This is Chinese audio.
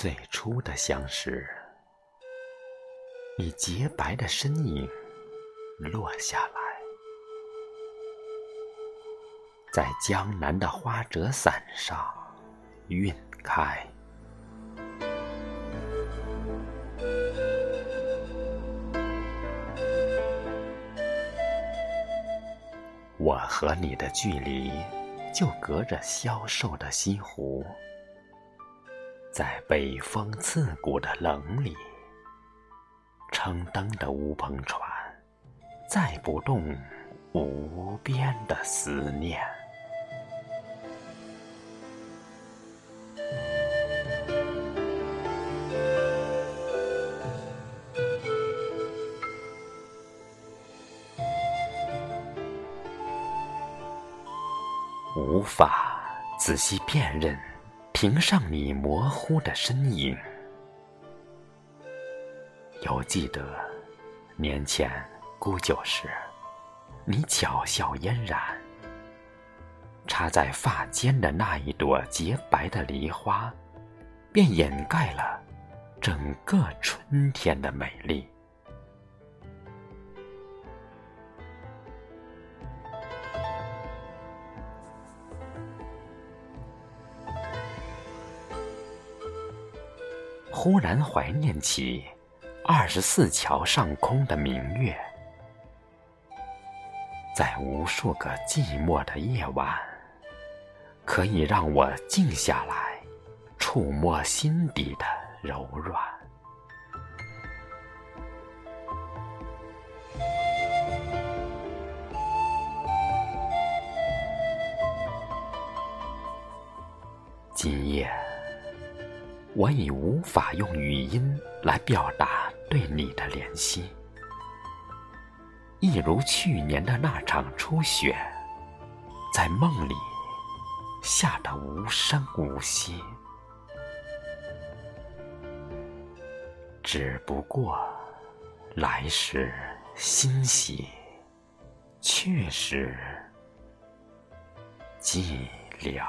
最初的相识，你洁白的身影落下来，在江南的花折伞上晕开。我和你的距离，就隔着消瘦的西湖。在北风刺骨的冷里，撑灯的乌篷船，载不动无边的思念。无法仔细辨认。屏上你模糊的身影，犹记得年前沽酒时，你巧笑嫣然，插在发间的那一朵洁白的梨花，便掩盖了整个春天的美丽。忽然怀念起二十四桥上空的明月，在无数个寂寞的夜晚，可以让我静下来，触摸心底的柔软。今夜。我已无法用语音来表达对你的怜惜，一如去年的那场初雪，在梦里下得无声无息。只不过来时欣喜，去时寂寥。